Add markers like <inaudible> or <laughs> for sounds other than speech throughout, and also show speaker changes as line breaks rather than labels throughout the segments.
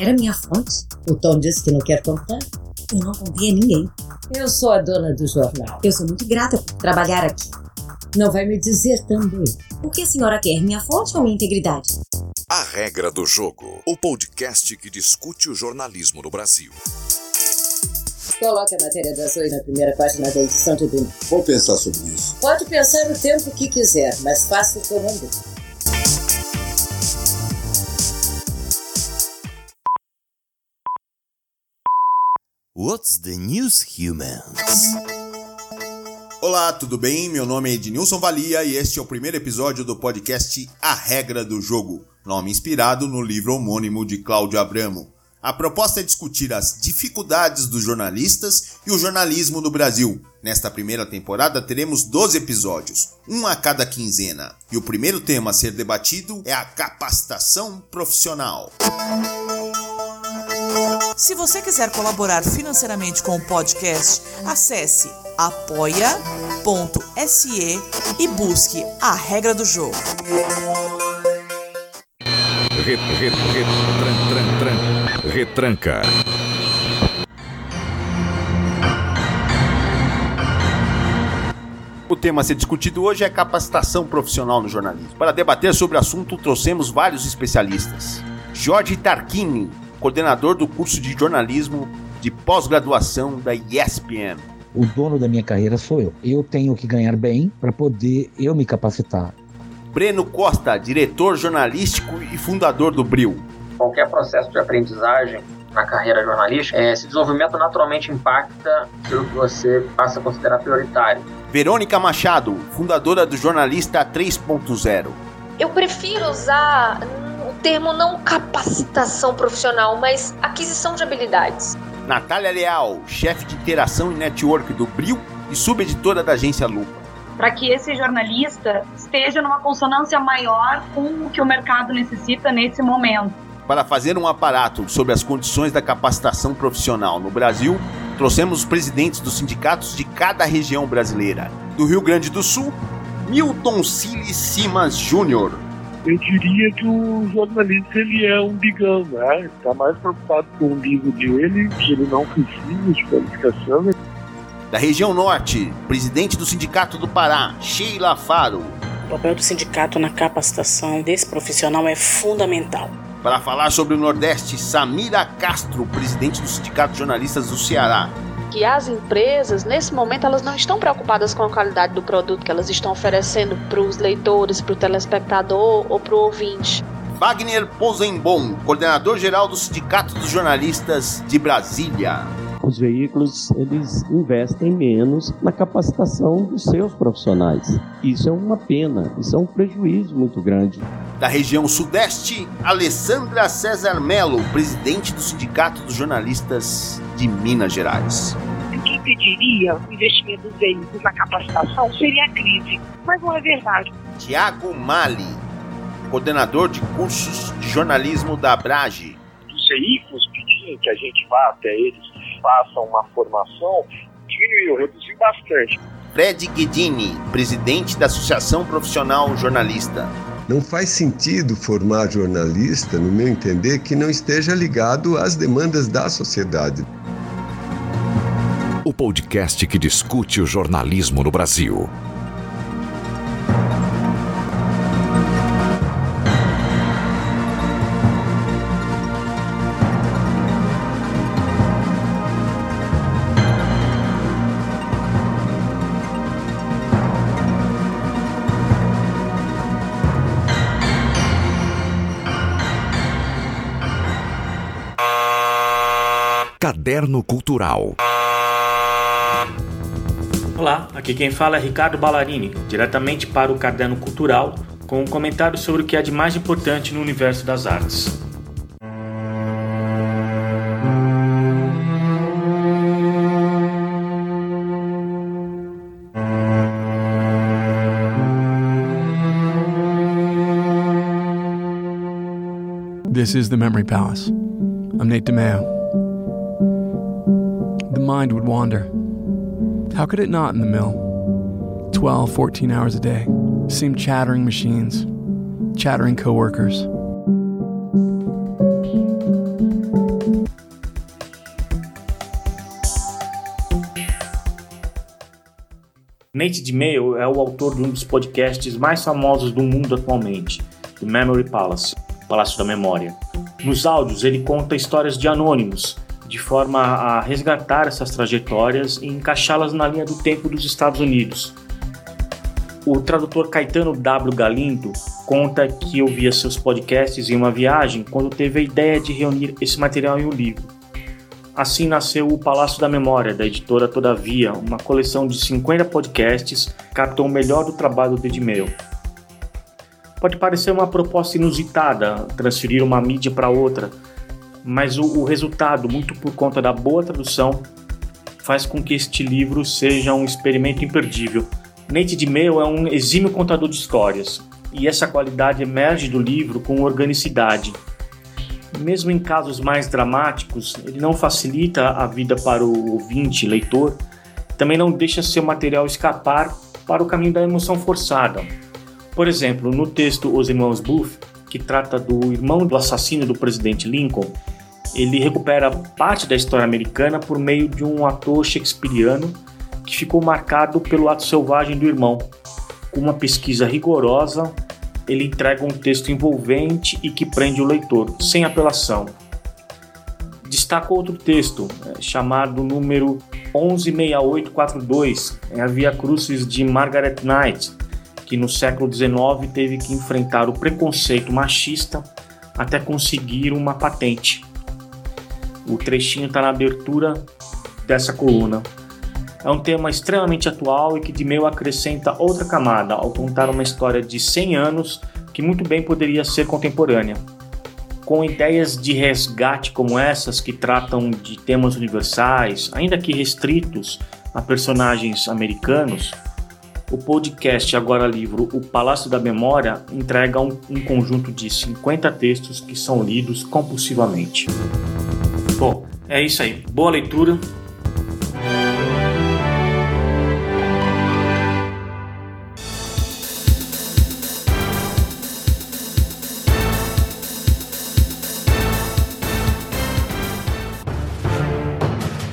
Era minha fonte. O Tom disse que não quer contar. Eu não contei a ninguém. Eu sou a dona do jornal. Eu sou muito grata por trabalhar aqui. Não vai me dizer também. O que a senhora quer, minha fonte ou minha integridade?
A Regra do Jogo, o podcast que discute o jornalismo no Brasil.
Coloque a matéria da Zoe na primeira página da edição de domingo.
Vou pensar sobre isso.
Pode pensar o tempo que quiser, mas faça o que eu mandei.
What's the news, humans?
Olá, tudo bem? Meu nome é Ednilson Valia e este é o primeiro episódio do podcast A Regra do Jogo, nome inspirado no livro homônimo de Cláudio Abramo. A proposta é discutir as dificuldades dos jornalistas e o jornalismo no Brasil. Nesta primeira temporada teremos 12 episódios, um a cada quinzena, e o primeiro tema a ser debatido é a capacitação profissional.
Se você quiser colaborar financeiramente com o podcast, acesse apoia.se e busque a regra do jogo.
Re, re, re, tran, tran, tran, retranca.
O tema a ser discutido hoje é capacitação profissional no jornalismo. Para debater sobre o assunto, trouxemos vários especialistas. Jorge Tarquini, coordenador do curso de jornalismo de pós-graduação da ESPN.
O dono da minha carreira sou eu. Eu tenho que ganhar bem para poder eu me capacitar.
Breno Costa, diretor jornalístico e fundador do Bril.
Qualquer processo de aprendizagem na carreira jornalística, esse desenvolvimento naturalmente impacta aquilo que você passa a considerar prioritário.
Verônica Machado, fundadora do Jornalista 3.0.
Eu prefiro usar termo não capacitação profissional, mas aquisição de habilidades.
Natália Leal, chefe de interação e network do Bril e subeditora da agência Lupa.
Para que esse jornalista esteja numa consonância maior com o que o mercado necessita nesse momento.
Para fazer um aparato sobre as condições da capacitação profissional no Brasil, trouxemos os presidentes dos sindicatos de cada região brasileira. Do Rio Grande do Sul, Milton Siles Simas Júnior.
Eu diria que o jornalista ele é um bigão, né? Está mais preocupado com o umbigo dele, que ele não precisa de qualificação.
Da região norte, presidente do Sindicato do Pará, Sheila Faro.
O papel do sindicato na capacitação desse profissional é fundamental.
Para falar sobre o Nordeste, Samira Castro, presidente do Sindicato de Jornalistas do Ceará.
Que as empresas, nesse momento, elas não estão preocupadas com a qualidade do produto que elas estão oferecendo para os leitores, para o telespectador ou para o ouvinte.
Wagner Posenbon, coordenador geral do Sindicato dos Jornalistas de Brasília.
Os veículos eles investem menos na capacitação dos seus profissionais. Isso é uma pena, isso é um prejuízo muito grande.
Da região Sudeste, Alessandra César Melo, presidente do Sindicato dos Jornalistas de Minas Gerais.
O que impediria o investimento dos veículos na capacitação seria a crise, mas não é verdade.
Tiago Mali, coordenador de cursos de jornalismo da Abrage.
Os veículos pediam que a gente vá até eles façam uma formação, diminuiu, reduziu bastante.
Fred Guedini, presidente da Associação Profissional Jornalista.
Não faz sentido formar jornalista, no meu entender, que não esteja ligado às demandas da sociedade.
O podcast que discute o jornalismo no Brasil. Caderno Cultural.
Olá, aqui quem fala é Ricardo Ballarini, diretamente para o Caderno Cultural, com um comentário sobre o que é de mais importante no universo das artes.
This is the Memory Palace. I'm Nate DeMeo. mind would wander. How could it not in the mill? 12, 14 hours a day seemed chattering machines, chattering coworkers.
Nate DeMeo é o autor de um dos podcasts mais famosos do mundo atualmente, The Memory Palace, Palácio da Memória. Nos áudios, ele conta histórias de anônimos, de forma a resgatar essas trajetórias e encaixá-las na linha do tempo dos Estados Unidos. O tradutor Caetano W. Galindo conta que ouvia seus podcasts em uma viagem quando teve a ideia de reunir esse material em um livro. Assim nasceu o Palácio da Memória, da editora Todavia, uma coleção de 50 podcasts que captou o melhor do trabalho do Edmail. Pode parecer uma proposta inusitada transferir uma mídia para outra, mas o, o resultado, muito por conta da boa tradução, faz com que este livro seja um experimento imperdível. Nate DiMeo é um exímio contador de histórias, e essa qualidade emerge do livro com organicidade. Mesmo em casos mais dramáticos, ele não facilita a vida para o ouvinte, leitor, também não deixa seu material escapar para o caminho da emoção forçada. Por exemplo, no texto Os Irmãos Booth, que trata do irmão do assassino do presidente Lincoln, ele recupera parte da história americana por meio de um ator shakespeariano que ficou marcado pelo ato selvagem do irmão. Com uma pesquisa rigorosa, ele entrega um texto envolvente e que prende o leitor, sem apelação. Destaco outro texto, é, chamado número 116842, é a Via Crucis de Margaret Knight, que no século XIX teve que enfrentar o preconceito machista até conseguir uma patente. O trechinho está na abertura dessa coluna. É um tema extremamente atual e que de meio acrescenta outra camada ao contar uma história de 100 anos que muito bem poderia ser contemporânea. Com ideias de resgate como essas que tratam de temas universais, ainda que restritos a personagens americanos, o podcast Agora Livro O Palácio da Memória entrega um, um conjunto de 50 textos que são lidos compulsivamente. Bom, é isso aí. Boa leitura.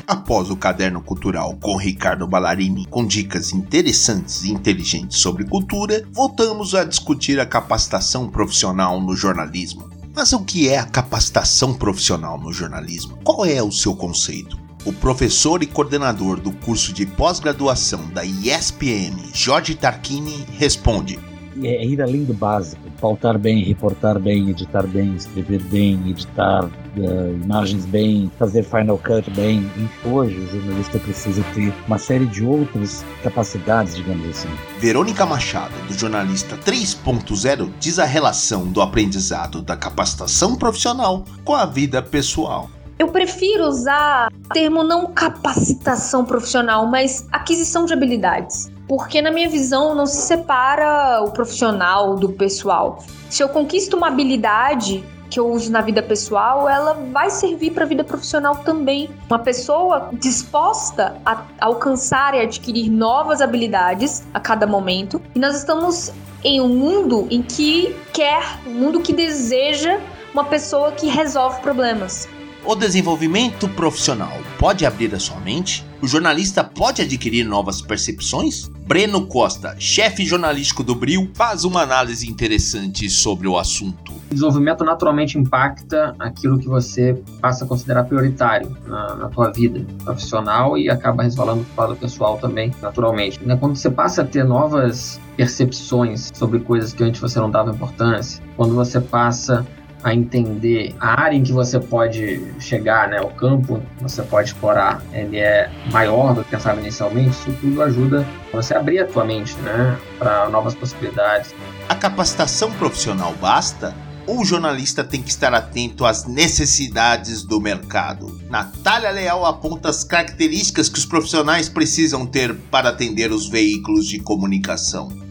Após o caderno cultural com Ricardo Ballarini, com dicas interessantes e inteligentes sobre cultura, voltamos a discutir a capacitação profissional no jornalismo. Mas o que é a capacitação profissional no jornalismo? Qual é o seu conceito? O professor e coordenador do curso de pós-graduação da ESPM, Jorge Tarquini, responde:
é ir além do básico, pautar bem, reportar bem, editar bem, escrever bem, editar uh, imagens bem, fazer final cut bem. E hoje o jornalista precisa ter uma série de outras capacidades, digamos assim.
Verônica Machado, do jornalista 3.0, diz a relação do aprendizado da capacitação profissional com a vida pessoal.
Eu prefiro usar o termo não capacitação profissional, mas aquisição de habilidades. Porque, na minha visão, não se separa o profissional do pessoal. Se eu conquisto uma habilidade que eu uso na vida pessoal, ela vai servir para a vida profissional também. Uma pessoa disposta a alcançar e adquirir novas habilidades a cada momento. E nós estamos em um mundo em que quer, um mundo que deseja uma pessoa que resolve problemas.
O desenvolvimento profissional pode abrir a sua mente? O jornalista pode adquirir novas percepções? Breno Costa, chefe jornalístico do Bril, faz uma análise interessante sobre o assunto.
O desenvolvimento naturalmente impacta aquilo que você passa a considerar prioritário na, na tua vida profissional e acaba resvalando para o lado pessoal também, naturalmente. Né, quando você passa a ter novas percepções sobre coisas que antes você não dava importância, quando você passa a entender a área em que você pode chegar, né, o campo que você pode explorar, ele é maior do que pensava inicialmente, isso tudo ajuda você a abrir a tua mente, né, para novas possibilidades.
A capacitação profissional basta? Ou o jornalista tem que estar atento às necessidades do mercado? Natália Leal aponta as características que os profissionais precisam ter para atender os veículos de comunicação.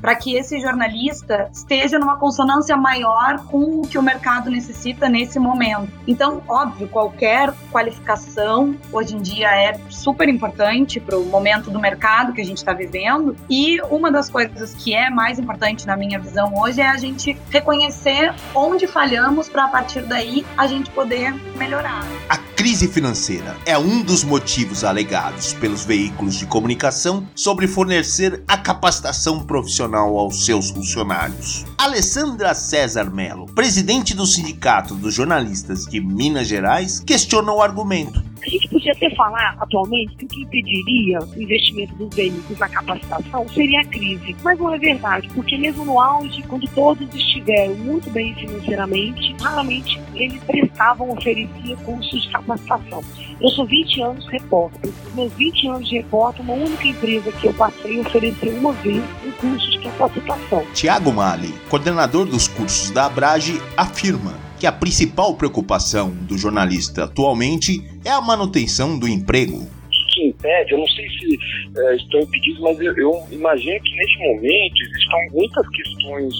Para que esse jornalista esteja numa consonância maior com o que o mercado necessita nesse momento. Então, óbvio, qualquer qualificação hoje em dia é super importante para o momento do mercado que a gente está vivendo. E uma das coisas que é mais importante na minha visão hoje é a gente reconhecer onde falhamos para a partir daí a gente poder melhorar.
A crise financeira é um dos motivos alegados pelos veículos de comunicação sobre fornecer a capacitação profissional aos seus funcionários. Alessandra César Melo, presidente do Sindicato dos Jornalistas de Minas Gerais, questiona o argumento.
A gente podia até falar atualmente que o que impediria o investimento dos veículos na capacitação seria a crise. Mas não é verdade, porque mesmo no auge, quando todos estiveram muito bem financeiramente, raramente eles prestavam, ofereciam cursos de capacitação. Eu sou 20 anos repórter. Nos meus 20 anos de repórter, uma única empresa que eu passei ofereceu uma vez um curso de capacitação.
Tiago Mali, coordenador dos cursos da Abrage, afirma que a principal preocupação do jornalista atualmente é a manutenção do emprego.
O que impede, eu não sei se é, estão impedidos, mas eu, eu imagino que neste momento existam muitas questões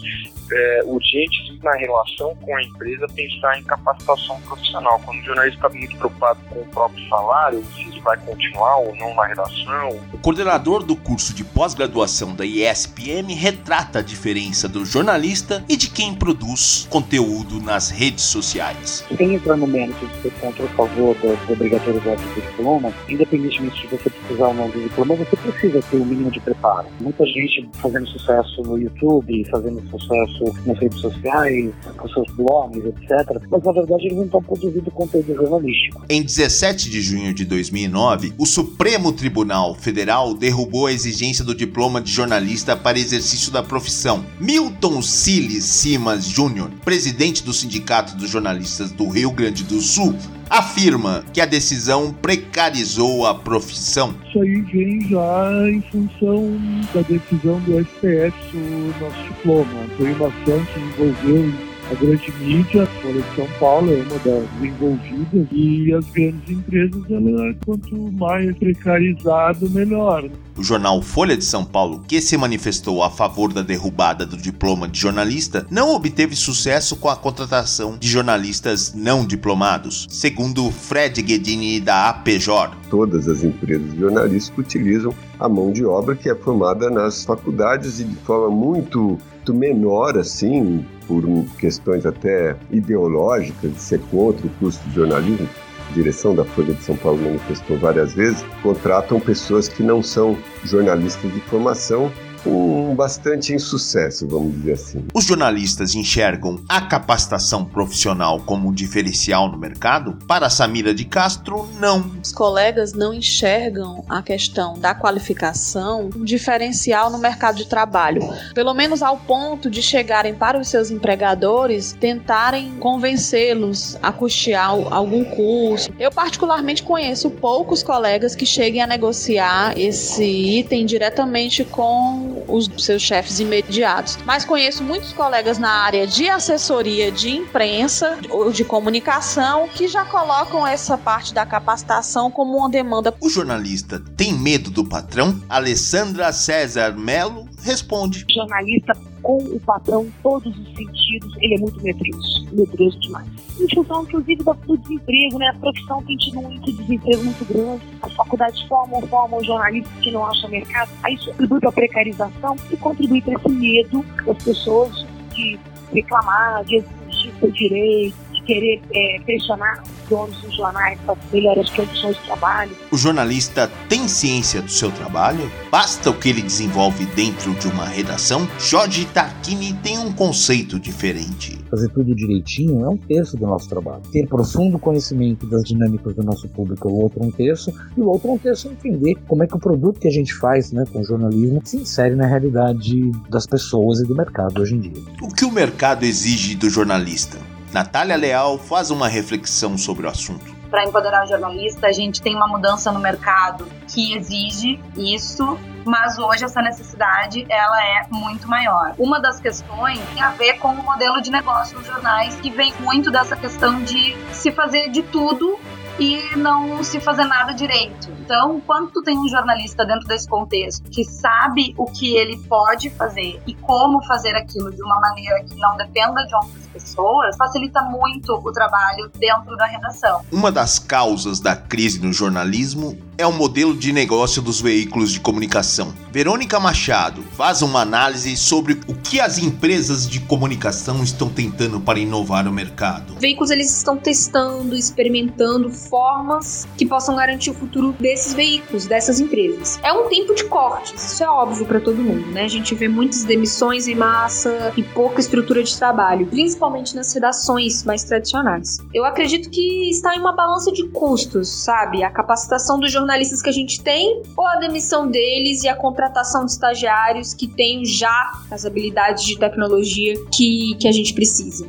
é, urgentes na relação com a empresa pensar em capacitação profissional. Quando o jornalista está muito preocupado com o próprio salário, se ele vai continuar ou não na redação.
O coordenador do curso de pós-graduação da ISPM retrata a diferença do jornalista e de quem produz conteúdo nas redes sociais.
Sem entrar no mérito de ser contra ou a favor da obrigatoriedade do diploma, independentemente de você precisar ou não do diploma, você precisa ter o um mínimo de preparo. Muita gente fazendo sucesso no YouTube, fazendo sucesso nas redes sociais, com seus blogs, etc. Mas na verdade eles não estão produzindo conteúdo jornalístico.
Em 17 de junho de 2009, o Supremo Tribunal Federal derrubou a exigência do diploma de jornalista para exercício da profissão. Milton Siles Simas Júnior, presidente do Sindicato dos Jornalistas do Rio Grande do Sul, afirma que a decisão precarizou a profissão.
Isso aí vem já em função da decisão do STF o nosso diploma. Foi que envolveu a grande mídia, a Folha de São Paulo é uma das envolvidas e as grandes empresas, ela, quanto mais precarizado, melhor.
O jornal Folha de São Paulo, que se manifestou a favor da derrubada do diploma de jornalista, não obteve sucesso com a contratação de jornalistas não diplomados, segundo Fred Guedini da APJOR.
Todas as empresas jornalísticas utilizam a mão de obra que é formada nas faculdades e de forma muito menor assim, por questões até ideológicas, de ser contra o curso de jornalismo, a direção da Folha de São Paulo manifestou várias vezes, contratam pessoas que não são jornalistas de formação com bastante insucesso, vamos dizer assim.
Os jornalistas enxergam a capacitação profissional como um diferencial no mercado? Para Samira de Castro, não.
Os colegas não enxergam a questão da qualificação um diferencial no mercado de trabalho, pelo menos ao ponto de chegarem para os seus empregadores tentarem convencê-los a custear algum curso. Eu particularmente conheço poucos colegas que cheguem a negociar esse item diretamente com os seus chefes imediatos. Mas conheço muitos colegas na área de assessoria de imprensa ou de comunicação que já colocam essa parte da capacitação como uma demanda.
O jornalista tem medo do patrão? Alessandra César Melo responde.
O jornalista com o patrão todos os sentidos, ele é muito medroso, medroso demais. Em função, inclusive, do desemprego, né? A profissão tem tido um índice de desemprego muito grande, as faculdades formam, formam jornalistas que não acham mercado, aí isso contribui para a precarização e contribui para esse medo das pessoas de reclamar, de exigir seu direito, querer é, pressionar os donos dos jornais para melhorar as condições de trabalho.
O jornalista tem ciência do seu trabalho? Basta o que ele desenvolve dentro de uma redação? Jorge Tarquini tem um conceito diferente.
Fazer tudo direitinho é um terço do nosso trabalho. Ter profundo conhecimento das dinâmicas do nosso público é o outro um terço, e o outro um terço é entender como é que o produto que a gente faz né, com o jornalismo se insere na realidade das pessoas e do mercado hoje em dia.
O que o mercado exige do jornalista? Natália Leal faz uma reflexão sobre o assunto.
Para empoderar o jornalista, a gente tem uma mudança no mercado que exige isso, mas hoje essa necessidade ela é muito maior. Uma das questões tem a ver com o modelo de negócio dos jornais, que vem muito dessa questão de se fazer de tudo e não se fazer nada direito. Então, quando tu tem um jornalista dentro desse contexto que sabe o que ele pode fazer e como fazer aquilo de uma maneira que não dependa de outras pessoas, facilita muito o trabalho dentro da redação.
Uma das causas da crise no jornalismo é o modelo de negócio dos veículos de comunicação. Verônica Machado faz uma análise sobre o que as empresas de comunicação estão tentando para inovar o mercado.
Veículos eles estão testando, experimentando formas que possam garantir o futuro desses veículos, dessas empresas. É um tempo de cortes, isso é óbvio para todo mundo, né? A gente vê muitas demissões em massa e pouca estrutura de trabalho, principalmente nas redações mais tradicionais. Eu acredito que está em uma balança de custos, sabe? A capacitação dos jornalistas que a gente tem ou a demissão deles e a contratação de estagiários que têm já as habilidades de tecnologia que, que a gente precisa.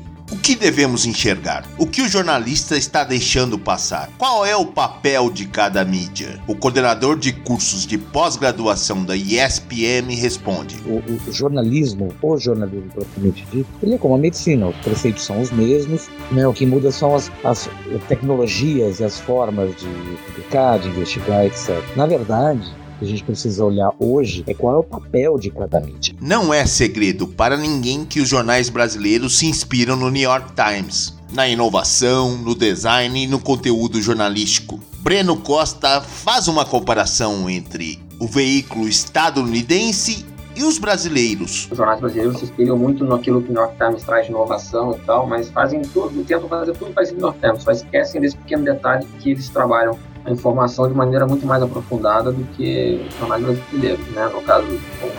Que devemos enxergar? O que o jornalista está deixando passar? Qual é o papel de cada mídia? O coordenador de cursos de pós-graduação da ISPM responde:
o, o, jornalismo, o jornalismo propriamente dito, ele é como a medicina, os preceitos são os mesmos, né? o que muda são as, as tecnologias e as formas de publicar, de investigar, etc. Na verdade, que a gente precisa olhar hoje é qual é o papel de cada mídia.
Não é segredo para ninguém que os jornais brasileiros se inspiram no New York Times, na inovação, no design e no conteúdo jornalístico. Breno Costa faz uma comparação entre o veículo estadunidense e os brasileiros?
Os jornais brasileiros se inspiram muito naquilo que o New York Times traz de inovação e tal, mas fazem tudo, tentam fazer tudo parecido com o New York Times, só esquecem desse pequeno detalhe que eles trabalham a informação de maneira muito mais aprofundada do que os jornais brasileiros. Né? No caso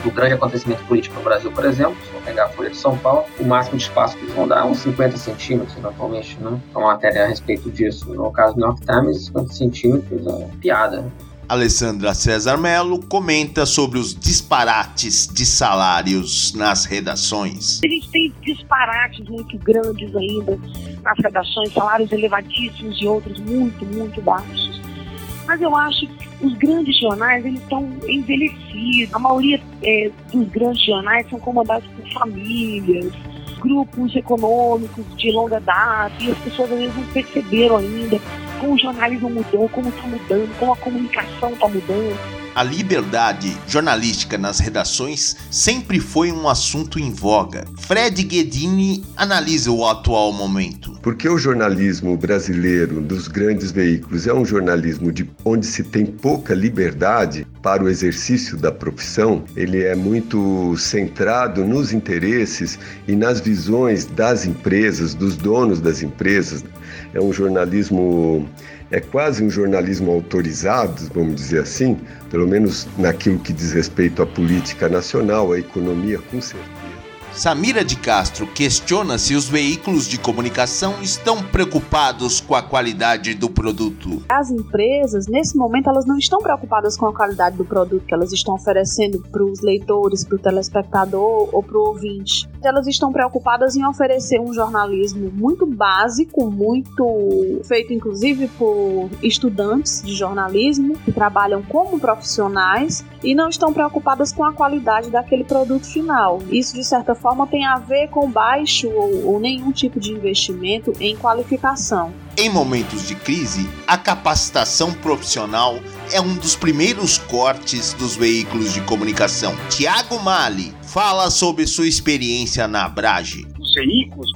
do grande acontecimento político no Brasil, por exemplo, se eu pegar a Folha de São Paulo, o máximo de espaço que eles vão dar é uns 50 centímetros, atualmente, né? É uma matéria a respeito disso. No caso do New York Times, 50 centímetros é piada.
Alessandra César Mello comenta sobre os disparates de salários nas redações.
A gente tem disparates muito grandes ainda nas redações, salários elevadíssimos e outros muito, muito baixos. Mas eu acho que os grandes jornais eles estão envelhecidos. A maioria é, dos grandes jornais são comandados por famílias, grupos econômicos de longa data, e as pessoas às vezes não perceberam ainda como o jornalismo mudou, como está mudando, como a comunicação está mudando.
A liberdade jornalística nas redações sempre foi um assunto em voga. Fred Guedini analisa o atual momento.
Porque o jornalismo brasileiro dos grandes veículos é um jornalismo de onde se tem pouca liberdade para o exercício da profissão, ele é muito centrado nos interesses e nas visões das empresas, dos donos das empresas. É um jornalismo é quase um jornalismo autorizado, vamos dizer assim, pelo menos naquilo que diz respeito à política nacional, à economia, com certeza.
Samira de Castro questiona se os veículos de comunicação estão preocupados com a qualidade do produto.
As empresas, nesse momento, elas não estão preocupadas com a qualidade do produto que elas estão oferecendo para os leitores, para o telespectador ou para o ouvinte. Elas estão preocupadas em oferecer um jornalismo muito básico, muito feito inclusive por estudantes de jornalismo que trabalham como profissionais e não estão preocupadas com a qualidade daquele produto final. Isso, de certa forma, tem a ver com baixo ou, ou nenhum tipo de investimento em qualificação.
Em momentos de crise, a capacitação profissional é um dos primeiros cortes dos veículos de comunicação. Tiago Mali fala sobre sua experiência na Abrage.
Os veículos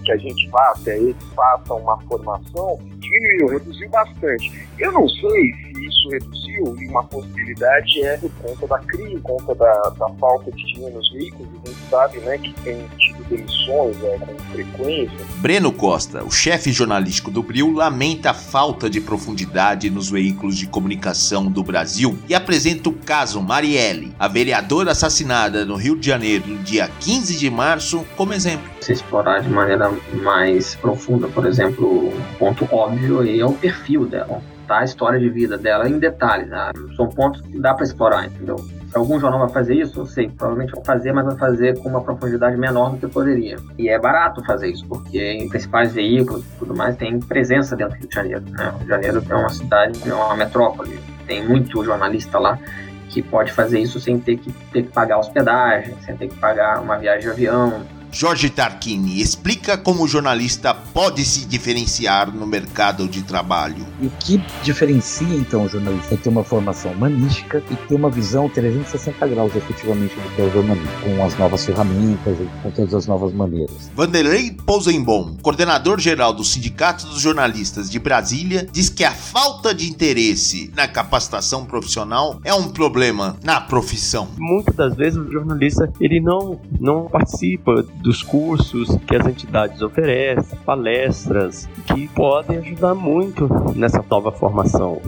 que a gente faça, eles façam uma formação, diminuiu, reduziu bastante. Eu não sei se isso reduziu e uma possibilidade é por conta da crise, por conta da, da falta de dinheiro nos veículos. A gente sabe né, que tem tido demissões né, com frequência.
Breno Costa, o chefe jornalístico do Bril, lamenta a falta de profundidade nos veículos de comunicação do Brasil e apresenta o caso Marielle, a vereadora assassinada no Rio de Janeiro no dia 15 de março, como exemplo.
Se explorar de maneira mais profunda, por exemplo, um ponto óbvio aí é o perfil dela tá? A história de vida dela em detalhes. Né? São pontos que dá para explorar, entendeu? Algum jornal vai fazer isso, eu sei, provavelmente vai fazer, mas vai fazer com uma profundidade menor do que poderia. E é barato fazer isso, porque em principais veículos e tudo mais tem presença dentro do Rio de Janeiro. Né? O Rio de Janeiro é uma cidade, é uma metrópole, tem muito jornalista lá que pode fazer isso sem ter que, ter que pagar hospedagem, sem ter que pagar uma viagem de avião,
Jorge Tarquini, explica como o jornalista pode se diferenciar no mercado de trabalho.
E o que diferencia então o jornalista é ter uma formação humanística e ter uma visão 360 graus efetivamente do que é o jornalismo, com as novas ferramentas e com todas as novas maneiras.
Vanderlei Posenbom, coordenador geral do Sindicato dos Jornalistas de Brasília, diz que a falta de interesse na capacitação profissional é um problema na profissão.
Muitas das vezes o jornalista ele não, não participa dos cursos que as entidades oferecem, palestras, que podem ajudar muito nessa nova formação.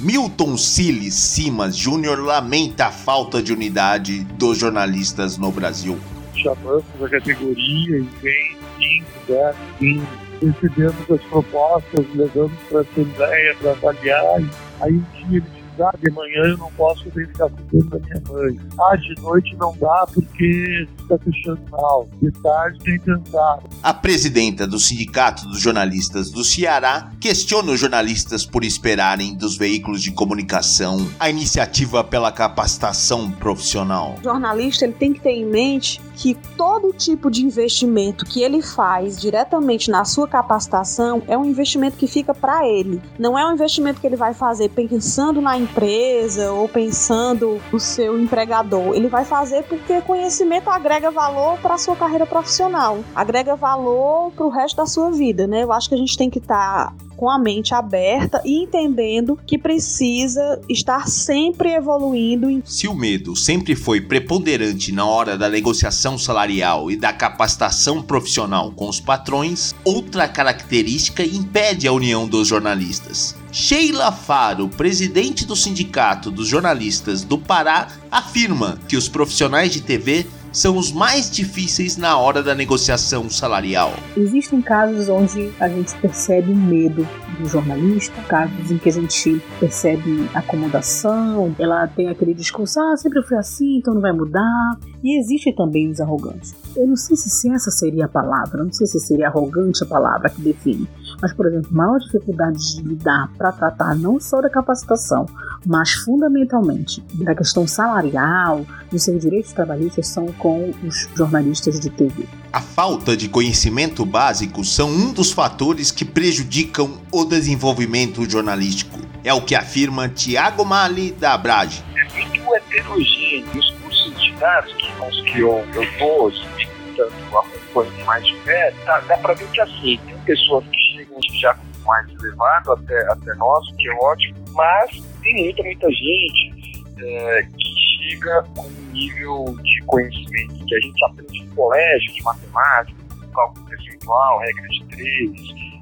Milton Siles Simas Júnior lamenta a falta de unidade dos jornalistas no Brasil.
Chamamos a categoria e vem 5, 10, 15, recebemos as propostas, levamos para a Assembleia para avaliar, aí um dia eles ah, de manhã eu não posso nem ficar cuidando da minha mãe. Ah, de noite não dá porque está fechando mal. De tarde tem que andar.
A presidenta do Sindicato dos Jornalistas do Ceará questiona os jornalistas por esperarem dos veículos de comunicação a iniciativa pela capacitação profissional.
O jornalista ele tem que ter em mente que todo tipo de investimento que ele faz diretamente na sua capacitação é um investimento que fica para ele. Não é um investimento que ele vai fazer pensando na empresa ou pensando no seu empregador. Ele vai fazer porque conhecimento agrega valor para a sua carreira profissional, agrega valor para o resto da sua vida, né? Eu acho que a gente tem que estar tá com a mente aberta e entendendo que precisa estar sempre evoluindo.
Se o medo sempre foi preponderante na hora da negociação salarial e da capacitação profissional com os patrões, outra característica impede a união dos jornalistas. Sheila Faro, presidente do Sindicato dos Jornalistas do Pará, afirma que os profissionais de TV são os mais difíceis na hora da negociação salarial.
Existem casos onde a gente percebe o medo do jornalista, casos em que a gente percebe acomodação, ela tem aquele discurso, ah, sempre foi assim, então não vai mudar. E existe também os arrogantes. Eu não sei se essa seria a palavra, não sei se seria arrogante a palavra que define, mas, por exemplo, maior dificuldade de lidar para tratar não só da capacitação, mas fundamentalmente da questão salarial, dos seus direitos trabalhistas são com os jornalistas de TV.
A falta de conhecimento básico são um dos fatores que prejudicam o desenvolvimento jornalístico. É o que afirma Tiago Mali da Abrage.
É muito heterogêneo. Os cursos de dados que, nós que eu estou escutando, acompanhando mais de perto, dá, dá para ver que assim, tem pessoas que chegam já mais elevado até, até nós, que é ótimo, mas tem muita, muita gente é, que chega com um nível de conhecimento que a gente aprende no colégio, de matemática, cálculo percentual, regra de três,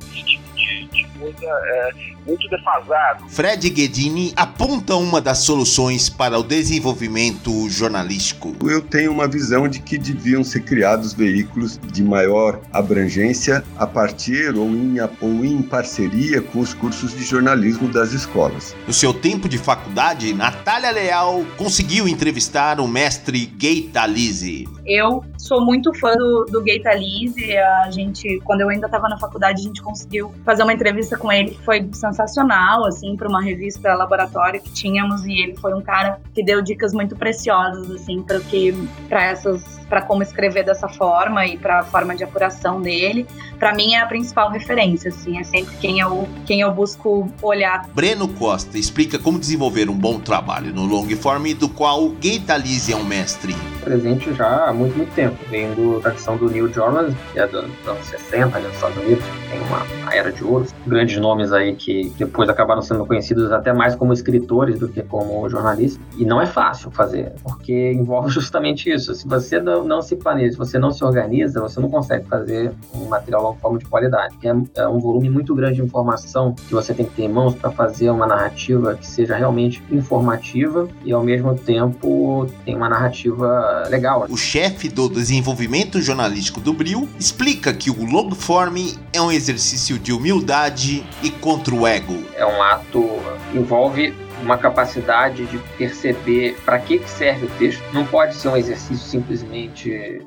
esse tipo de, de coisa é, muito defasado.
Fred Guedini aponta uma das soluções para o desenvolvimento jornalístico.
Eu tenho uma visão de que deviam ser criados veículos de maior abrangência a partir ou em, ou em parceria com os cursos de jornalismo das escolas.
No seu tempo de faculdade, Natália Leal conseguiu entrevistar o mestre Gay Talise.
Eu sou muito fã do, do Gay Talise. A gente, quando eu ainda estava na faculdade, a gente conseguiu fazer uma entrevista com ele que foi sensacional, assim, para uma revista laboratório que tínhamos e ele foi um cara que deu dicas muito preciosas, assim, para que para essas para como escrever dessa forma e para a forma de apuração dele, para mim é a principal referência, assim, é sempre quem eu, quem eu busco olhar.
Breno Costa explica como desenvolver um bom trabalho no long form, do qual Gay Talise é um mestre.
Presente já há muito, muito tempo, vendo da questão do New Journalism, que é dos anos 60, nos Estados Unidos, tem uma, uma era de ouro, grandes nomes aí que depois acabaram sendo conhecidos até mais como escritores do que como jornalistas, e não é fácil fazer, porque envolve <laughs> justamente isso, se você não não se planeja, se você não se organiza, você não consegue fazer um material long form de qualidade. É, é um volume muito grande de informação que você tem que ter em mãos para fazer uma narrativa que seja realmente informativa e ao mesmo tempo tem uma narrativa legal.
O chefe do desenvolvimento jornalístico do Bril explica que o long form é um exercício de humildade e contra o ego.
É um ato envolve uma capacidade de perceber para que, que serve o texto. Não pode ser um exercício simplesmente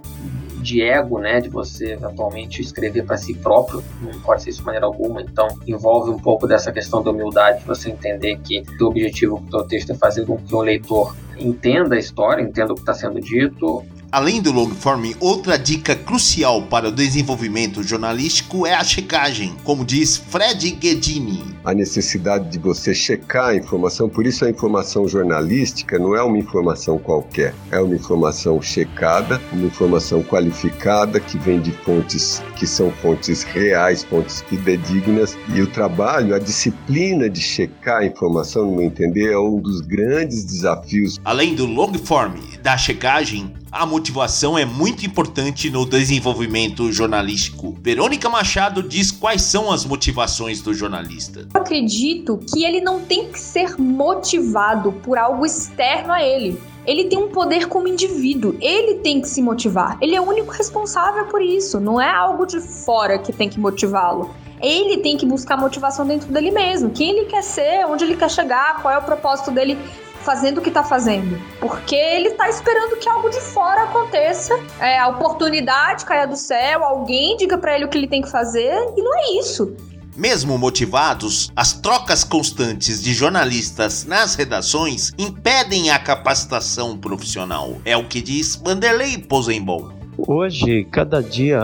de ego, né, de você eventualmente escrever para si próprio, não pode ser isso de maneira alguma. Então, envolve um pouco dessa questão da humildade, de você entender que o objetivo do teu texto é fazer com que o leitor entenda a história, entenda o que está sendo dito,
Além do long form, outra dica crucial para o desenvolvimento jornalístico é a checagem, como diz Fred Guedini.
A necessidade de você checar a informação, por isso a informação jornalística não é uma informação qualquer, é uma informação checada, uma informação qualificada que vem de fontes que são fontes reais, fontes fidedignas, e o trabalho, a disciplina de checar a informação, no meu entender, é um dos grandes desafios.
Além do long form da checagem, a motivação é muito importante no desenvolvimento jornalístico. Verônica Machado diz quais são as motivações do jornalista.
Eu acredito que ele não tem que ser motivado por algo externo a ele. Ele tem um poder como indivíduo, ele tem que se motivar. Ele é o único responsável por isso, não é algo de fora que tem que motivá-lo. Ele tem que buscar motivação dentro dele mesmo. Quem ele quer ser, onde ele quer chegar, qual é o propósito dele fazendo o que tá fazendo. Porque ele tá esperando que algo de fora aconteça, é, a oportunidade caia do céu, alguém diga para ele o que ele tem que fazer, e não é isso.
Mesmo motivados, as trocas constantes de jornalistas nas redações impedem a capacitação profissional. É o que diz Vanderlei Posenbon.
Hoje, cada dia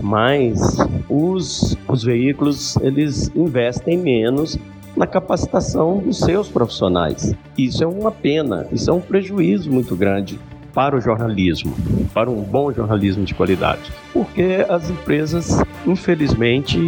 mais, os, os veículos eles investem menos na capacitação dos seus profissionais. Isso é uma pena, isso é um prejuízo muito grande para o jornalismo, para um bom jornalismo de qualidade. Porque as empresas, infelizmente,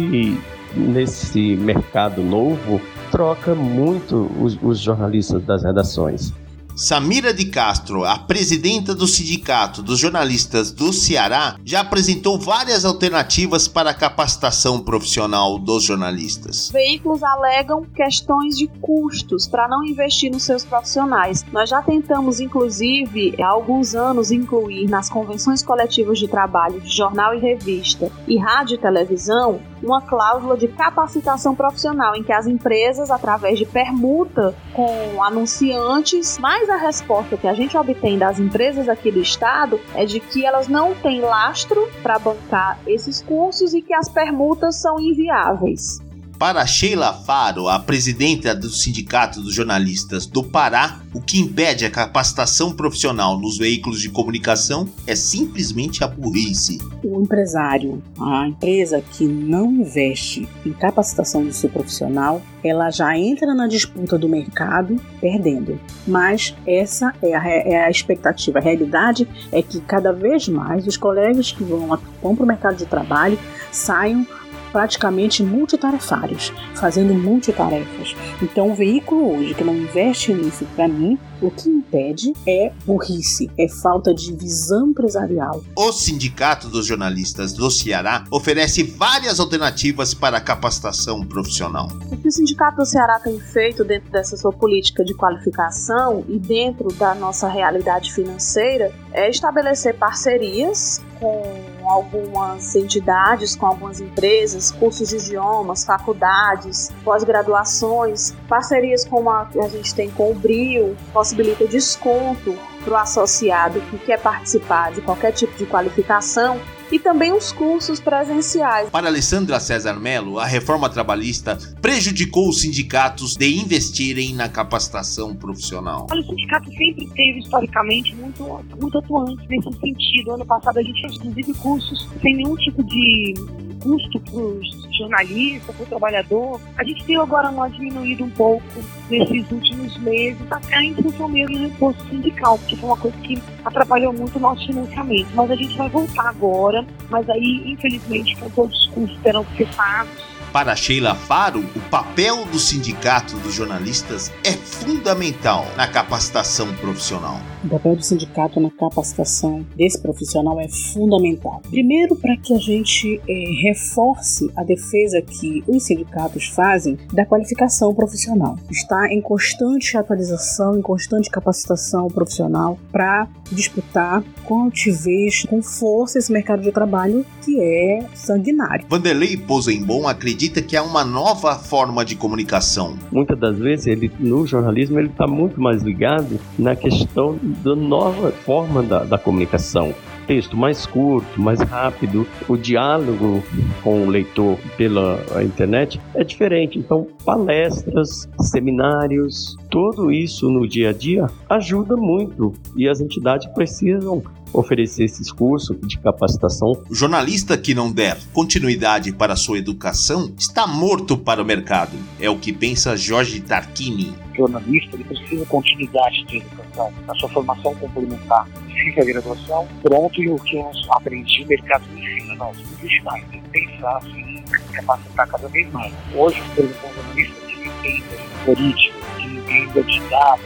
nesse mercado novo, troca muito os, os jornalistas das redações.
Samira de Castro, a presidenta do Sindicato dos Jornalistas do Ceará, já apresentou várias alternativas para a capacitação profissional dos jornalistas.
Veículos alegam questões de custos para não investir nos seus profissionais. Nós já tentamos, inclusive, há alguns anos, incluir nas convenções coletivas de trabalho de jornal e revista e rádio e televisão uma cláusula de capacitação profissional em que as empresas, através de permuta com anunciantes, mais a resposta que a gente obtém das empresas aqui do estado é de que elas não têm lastro para bancar esses cursos e que as permutas são inviáveis.
Para Sheila Faro, a presidenta do Sindicato dos Jornalistas do Pará, o que impede a capacitação profissional nos veículos de comunicação é simplesmente a burrice.
O empresário, a empresa que não investe em capacitação do seu profissional, ela já entra na disputa do mercado perdendo. Mas essa é a, é a expectativa. A realidade é que cada vez mais os colegas que vão, vão para o mercado de trabalho saiam praticamente multitarefários, fazendo multitarefas. Então, o veículo hoje que não investe nisso, para mim, o que impede é burrice, é falta de visão empresarial.
O Sindicato dos Jornalistas do Ceará oferece várias alternativas para a capacitação profissional.
O que o Sindicato do Ceará tem feito dentro dessa sua política de qualificação e dentro da nossa realidade financeira é estabelecer parcerias com algumas entidades, com algumas empresas, cursos de idiomas, faculdades, pós-graduações, parcerias como a que a gente tem com o Brio, possibilita desconto para o associado que quer participar de qualquer tipo de qualificação e também os cursos presenciais.
Para Alessandra César Melo, a reforma trabalhista prejudicou os sindicatos de investirem na capacitação profissional.
O sindicato sempre teve historicamente muito, muito atuante nesse sentido. Ano passado a gente fez inclusive cursos sem nenhum tipo de custo para os jornalistas, para o trabalhador. A gente tem agora uma diminuído um pouco nesses últimos meses, até em função mesmo do imposto sindical, porque foi uma coisa que atrapalhou muito o nosso financiamento. Mas a gente vai voltar agora, mas aí, infelizmente, com todos os custos terão que ser pagos
para Sheila Faro, o papel do sindicato dos jornalistas é fundamental na capacitação profissional.
O papel do sindicato na capacitação desse profissional é fundamental. Primeiro, para que a gente é, reforce a defesa que os sindicatos fazem da qualificação profissional. Está em constante atualização, em constante capacitação profissional para disputar com altivez, com força esse mercado de trabalho que é sanguinário.
Vanderlei Posenbon acredita que há uma nova forma de comunicação.
Muitas das vezes ele no jornalismo ele está muito mais ligado na questão da nova forma da, da comunicação texto mais curto, mais rápido, o diálogo com o leitor pela internet é diferente. Então, palestras, seminários, tudo isso no dia a dia ajuda muito e as entidades precisam oferecer esses cursos de capacitação.
O jornalista que não der continuidade para sua educação está morto para o mercado. É o que pensa Jorge Tarquini.
O jornalista ele precisa continuidade de educação, na sua formação complementar. Fica a graduação, pronto, e o que eu aprendi, o mercado me ensina. Não, não existe mais. Tem que pensar assim, capacitar cada vez mais. Hoje, por exemplo, um jornalista que entenda de política, que entenda de dados,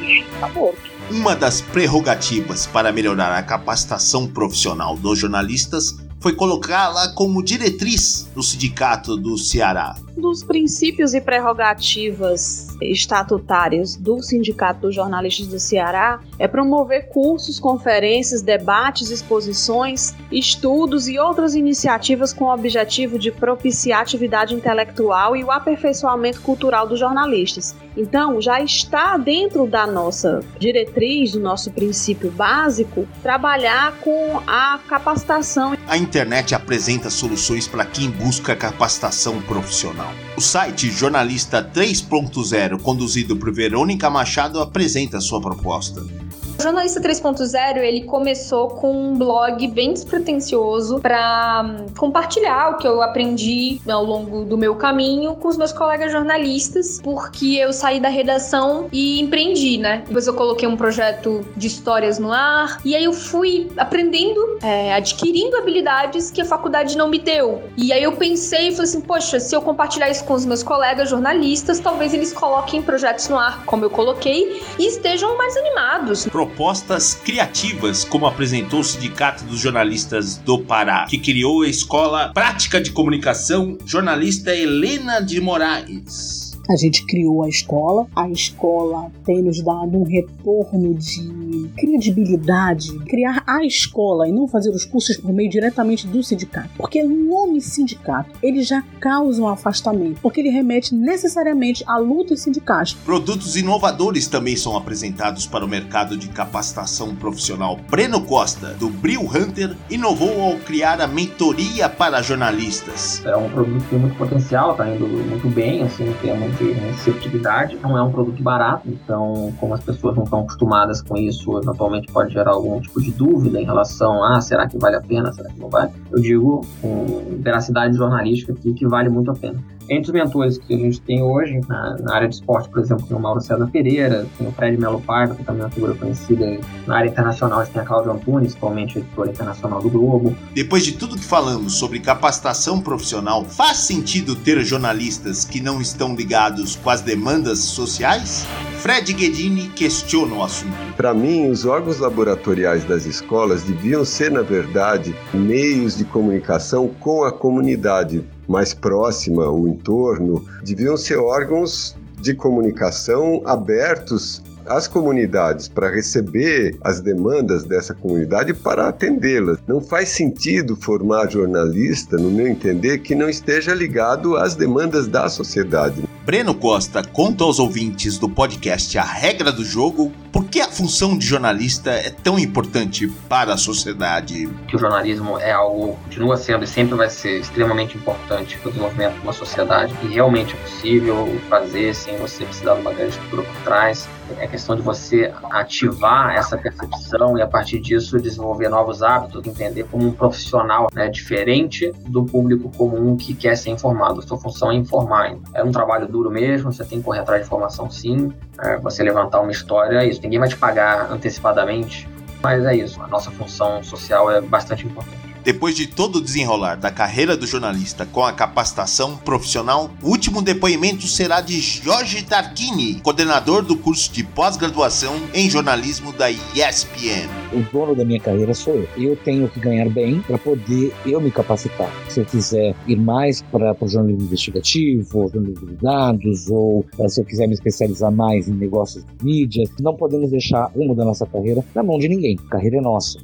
está morto.
Uma das prerrogativas para melhorar a capacitação profissional dos jornalistas foi colocá-la como diretriz do Sindicato do Ceará.
Dos princípios e prerrogativas estatutárias do Sindicato dos Jornalistas do Ceará é promover cursos, conferências, debates, exposições, estudos e outras iniciativas com o objetivo de propiciar atividade intelectual e o aperfeiçoamento cultural dos jornalistas. Então, já está dentro da nossa diretriz, do nosso princípio básico, trabalhar com a capacitação.
A internet apresenta soluções para quem busca capacitação profissional. O site Jornalista 3.0, conduzido por Verônica Machado, apresenta sua proposta.
O Jornalista 3.0 ele começou com um blog bem despretensioso para compartilhar o que eu aprendi ao longo do meu caminho com os meus colegas jornalistas, porque eu saí da redação e empreendi, né? Depois eu coloquei um projeto de histórias no ar e aí eu fui aprendendo, é, adquirindo habilidades que a faculdade não me deu. E aí eu pensei e falei assim, poxa, se eu compartilhar isso com os meus colegas jornalistas, talvez eles coloquem projetos no ar, como eu coloquei, e estejam mais animados
propostas criativas, como apresentou o Sindicato dos Jornalistas do Pará, que criou a Escola Prática de Comunicação Jornalista Helena de Moraes.
A gente criou a escola, a escola tem nos dado um retorno de credibilidade, criar a escola e não fazer os cursos por meio diretamente do sindicato. Porque o nome sindicato, ele já causa um afastamento, porque ele remete necessariamente a lutas sindicais.
Produtos inovadores também são apresentados para o mercado de capacitação profissional. Breno Costa, do Bril Hunter, inovou ao criar a mentoria para jornalistas.
É um produto que tem muito potencial, tá indo muito bem, assim, em termos de receptividade. Não é um produto barato, então, como as pessoas não estão acostumadas com isso, eventualmente pode gerar algum tipo de dúvida em relação a ah, será que vale a pena, será que não vale? Eu digo com veracidade jornalística aqui que vale muito a pena. Entre os mentores que a gente tem hoje, na, na, área de esporte, por exemplo, tem o Mauro César Pereira, tem o Fred Melo Paiva, que também é uma figura conhecida. Na área internacional, a gente tem a Cláudia Antunes, atualmente editora internacional do Globo.
Depois de tudo que falamos sobre capacitação profissional, faz sentido ter jornalistas que não estão ligados com as demandas sociais? Fred Guedini questiona o assunto.
Para mim, os órgãos laboratoriais das escolas deviam ser, na verdade, meios de comunicação com a comunidade mais próxima, o entorno, deviam ser órgãos de comunicação abertos às comunidades para receber as demandas dessa comunidade para atendê-las. Não faz sentido formar jornalista, no meu entender, que não esteja ligado às demandas da sociedade.
Breno Costa conta aos ouvintes do podcast A Regra do Jogo por que a função de jornalista é tão importante para a sociedade.
Que o jornalismo é algo, continua sendo e sempre vai ser extremamente importante para o desenvolvimento de uma sociedade e realmente é possível fazer sem você precisar de uma grande estrutura por trás. É questão de você ativar essa percepção e a partir disso desenvolver novos hábitos, entender como um profissional né, diferente do público comum que quer ser informado. Sua função é informar. É um trabalho duro mesmo, você tem que correr atrás de informação sim, é, você levantar uma história, é isso. Ninguém vai te pagar antecipadamente, mas é isso. A nossa função social é bastante importante.
Depois de todo o desenrolar da carreira do jornalista com a capacitação profissional, o último depoimento será de Jorge Tarquini, coordenador do curso de pós-graduação em jornalismo da ESPN.
O dono da minha carreira sou eu. Eu tenho que ganhar bem para poder eu me capacitar. Se eu quiser ir mais para o jornalismo investigativo, ou jornalismo de dados, ou eh, se eu quiser me especializar mais em negócios de mídia, não podemos deixar rumo da nossa carreira na mão de ninguém. A carreira é nossa.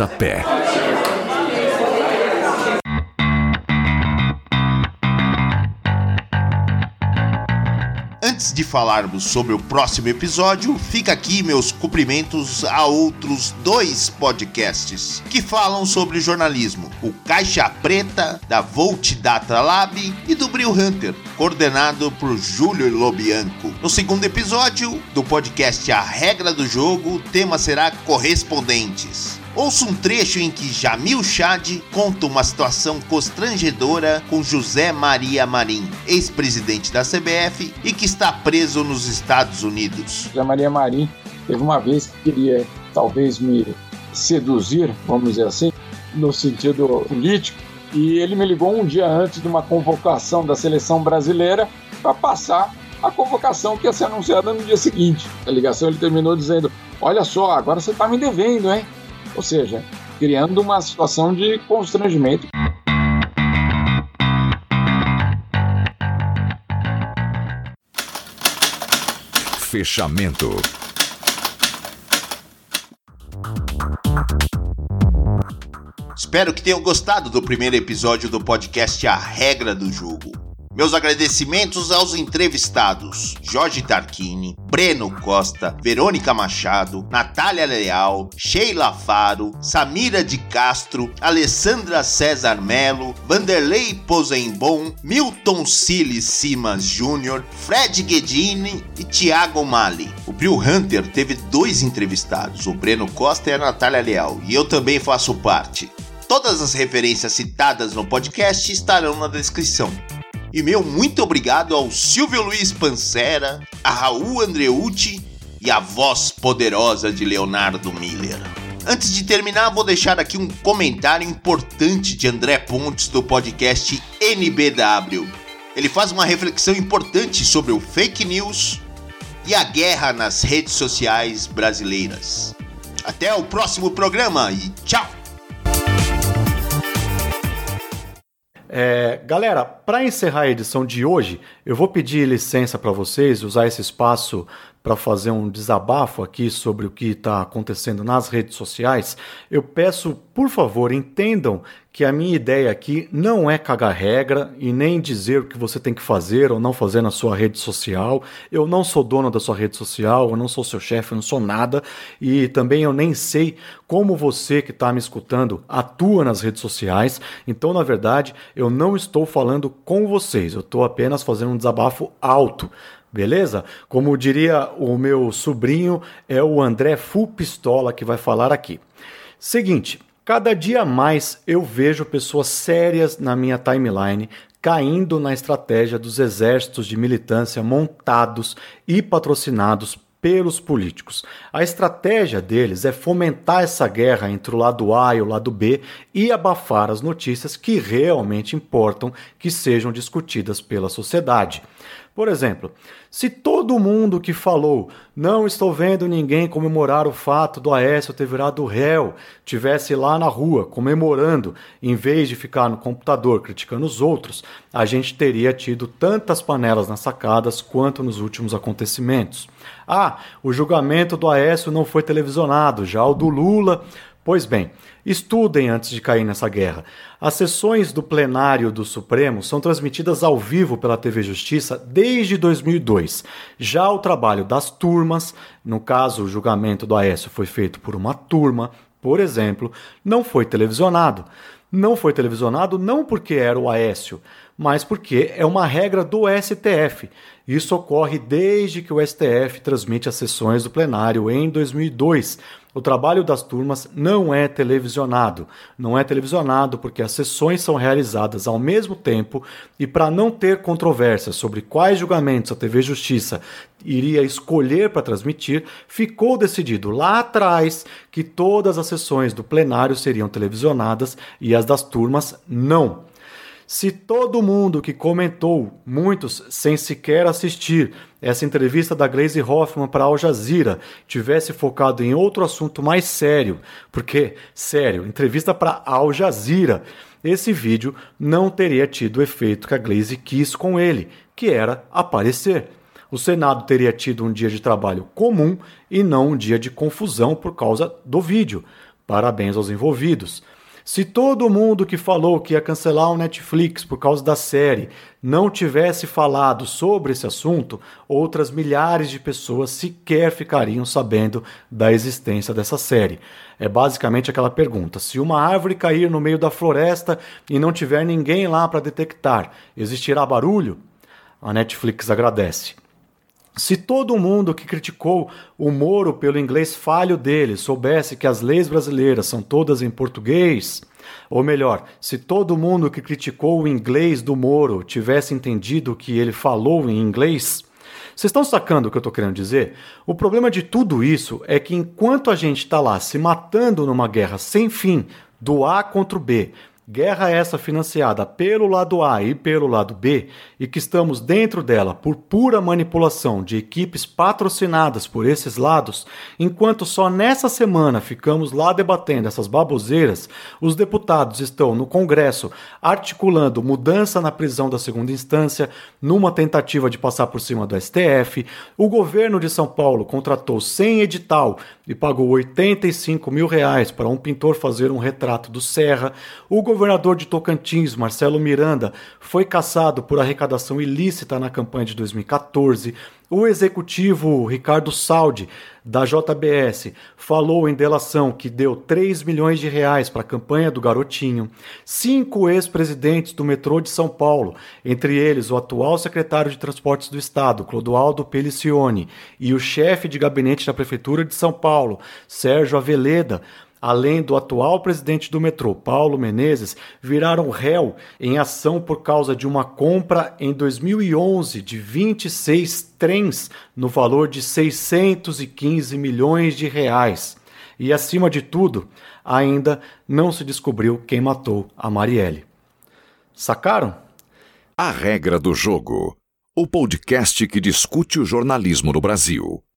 Nota Pé.
Antes de falarmos sobre o próximo episódio, fica aqui meus cumprimentos a outros dois podcasts que falam sobre jornalismo: o Caixa Preta, da Volt Data Lab e do Bril Hunter, coordenado por Júlio Lobianco. No segundo episódio do podcast A Regra do Jogo, o tema será correspondentes. Ouça um trecho em que Jamil Chad conta uma situação constrangedora com José Maria Marim, ex-presidente da CBF e que está preso nos Estados Unidos.
José Maria Marim teve uma vez que queria talvez me seduzir, vamos dizer assim, no sentido político, e ele me ligou um dia antes de uma convocação da seleção brasileira para passar a convocação que ia ser anunciada no dia seguinte. A ligação ele terminou dizendo: Olha só, agora você está me devendo, hein? Ou seja, criando uma situação de constrangimento.
Fechamento.
Espero que tenham gostado do primeiro episódio do podcast A Regra do Jogo. Meus agradecimentos aos entrevistados Jorge Tarquini, Breno Costa, Verônica Machado, Natália Leal, Sheila Faro, Samira de Castro, Alessandra César Melo, Vanderlei Posenbon, Milton Siles Simas Júnior, Fred Guedini e Thiago Mali. O Prio Hunter teve dois entrevistados, o Breno Costa e a Natália Leal, e eu também faço parte. Todas as referências citadas no podcast estarão na descrição. E meu muito obrigado ao Silvio Luiz Pancera, a Raul Andreucci e a voz poderosa de Leonardo Miller. Antes de terminar, vou deixar aqui um comentário importante de André Pontes do podcast NBW. Ele faz uma reflexão importante sobre o fake news e a guerra nas redes sociais brasileiras. Até o próximo programa e tchau!
É, galera, para encerrar a edição de hoje, eu vou pedir licença para vocês usar esse espaço para fazer um desabafo aqui sobre o que está acontecendo nas redes sociais. Eu peço, por favor, entendam que a minha ideia aqui não é cagar regra e nem dizer o que você tem que fazer ou não fazer na sua rede social. Eu não sou dono da sua rede social, eu não sou seu chefe, eu não sou nada e também eu nem sei como você que está me escutando atua nas redes sociais. Então, na verdade, eu não estou falando com vocês, eu estou apenas fazendo um desabafo alto. Beleza? Como diria o meu sobrinho, é o André Full Pistola que vai falar aqui. Seguinte, cada dia mais eu vejo pessoas sérias na minha timeline caindo na estratégia dos exércitos de militância montados e patrocinados pelos políticos. A estratégia deles é fomentar essa guerra entre o lado A e o lado B e abafar as notícias que realmente importam que sejam discutidas pela sociedade. Por exemplo, se todo mundo que falou não estou vendo ninguém comemorar o fato do Aécio ter virado réu tivesse lá na rua comemorando, em vez de ficar no computador criticando os outros, a gente teria tido tantas panelas nas sacadas quanto nos últimos acontecimentos. Ah, o julgamento do Aécio não foi televisionado, já o do Lula. Pois bem, Estudem antes de cair nessa guerra. As sessões do plenário do Supremo são transmitidas ao vivo pela TV Justiça desde 2002. Já o trabalho das turmas, no caso o julgamento do Aécio foi feito por uma turma, por exemplo, não foi televisionado. Não foi televisionado não porque era o Aécio, mas porque é uma regra do STF. Isso ocorre desde que o STF transmite as sessões do plenário em 2002. O trabalho das turmas não é televisionado. Não é televisionado porque as sessões são realizadas ao mesmo tempo e para não ter controvérsia sobre quais julgamentos a TV Justiça iria escolher para transmitir, ficou decidido lá atrás que todas as sessões do plenário seriam televisionadas e as das turmas não. Se todo mundo que comentou, muitos sem sequer assistir, essa entrevista da Glaze Hoffman para Al Jazeera tivesse focado em outro assunto mais sério, porque, sério, entrevista para Al Jazeera, esse vídeo não teria tido o efeito que a Glaze quis com ele, que era aparecer. O Senado teria tido um dia de trabalho comum e não um dia de confusão por causa do vídeo. Parabéns aos envolvidos. Se todo mundo que falou que ia cancelar o Netflix por causa da série não tivesse falado sobre esse assunto, outras milhares de pessoas sequer ficariam sabendo da existência dessa série. É basicamente aquela pergunta: se uma árvore cair no meio da floresta e não tiver ninguém lá para detectar, existirá barulho? A Netflix agradece. Se todo mundo que criticou o Moro pelo inglês falho dele soubesse que as leis brasileiras são todas em português, ou melhor, se todo mundo que criticou o inglês do Moro tivesse entendido que ele falou em inglês, vocês estão sacando o que eu estou querendo dizer? O problema de tudo isso é que enquanto a gente está lá se matando numa guerra sem fim, do A contra o B, Guerra essa financiada pelo lado A e pelo lado B, e que estamos dentro dela por pura manipulação de equipes patrocinadas por esses lados, enquanto só nessa semana ficamos lá debatendo essas baboseiras, os deputados estão no Congresso articulando mudança na prisão da segunda instância, numa tentativa de passar por cima do STF, o governo de São Paulo contratou sem edital e pagou 85 mil reais para um pintor fazer um retrato do Serra, o governador de Tocantins, Marcelo Miranda, foi caçado por arrecadação ilícita na campanha de 2014. O executivo Ricardo Saldi, da JBS, falou em delação que deu 3 milhões de reais para a campanha do Garotinho. Cinco ex-presidentes do metrô de São Paulo, entre eles o atual secretário de Transportes do Estado, Clodoaldo Pelicione, e o chefe de gabinete da Prefeitura de São Paulo, Sérgio Aveleda, além do atual presidente do metrô, Paulo Menezes, viraram réu em ação por causa de uma compra em 2011 de 26 trens no valor de 615 milhões de reais. E acima de tudo, ainda não se descobriu quem matou a Marielle. Sacaram?
A regra do jogo. O podcast que discute o jornalismo no Brasil.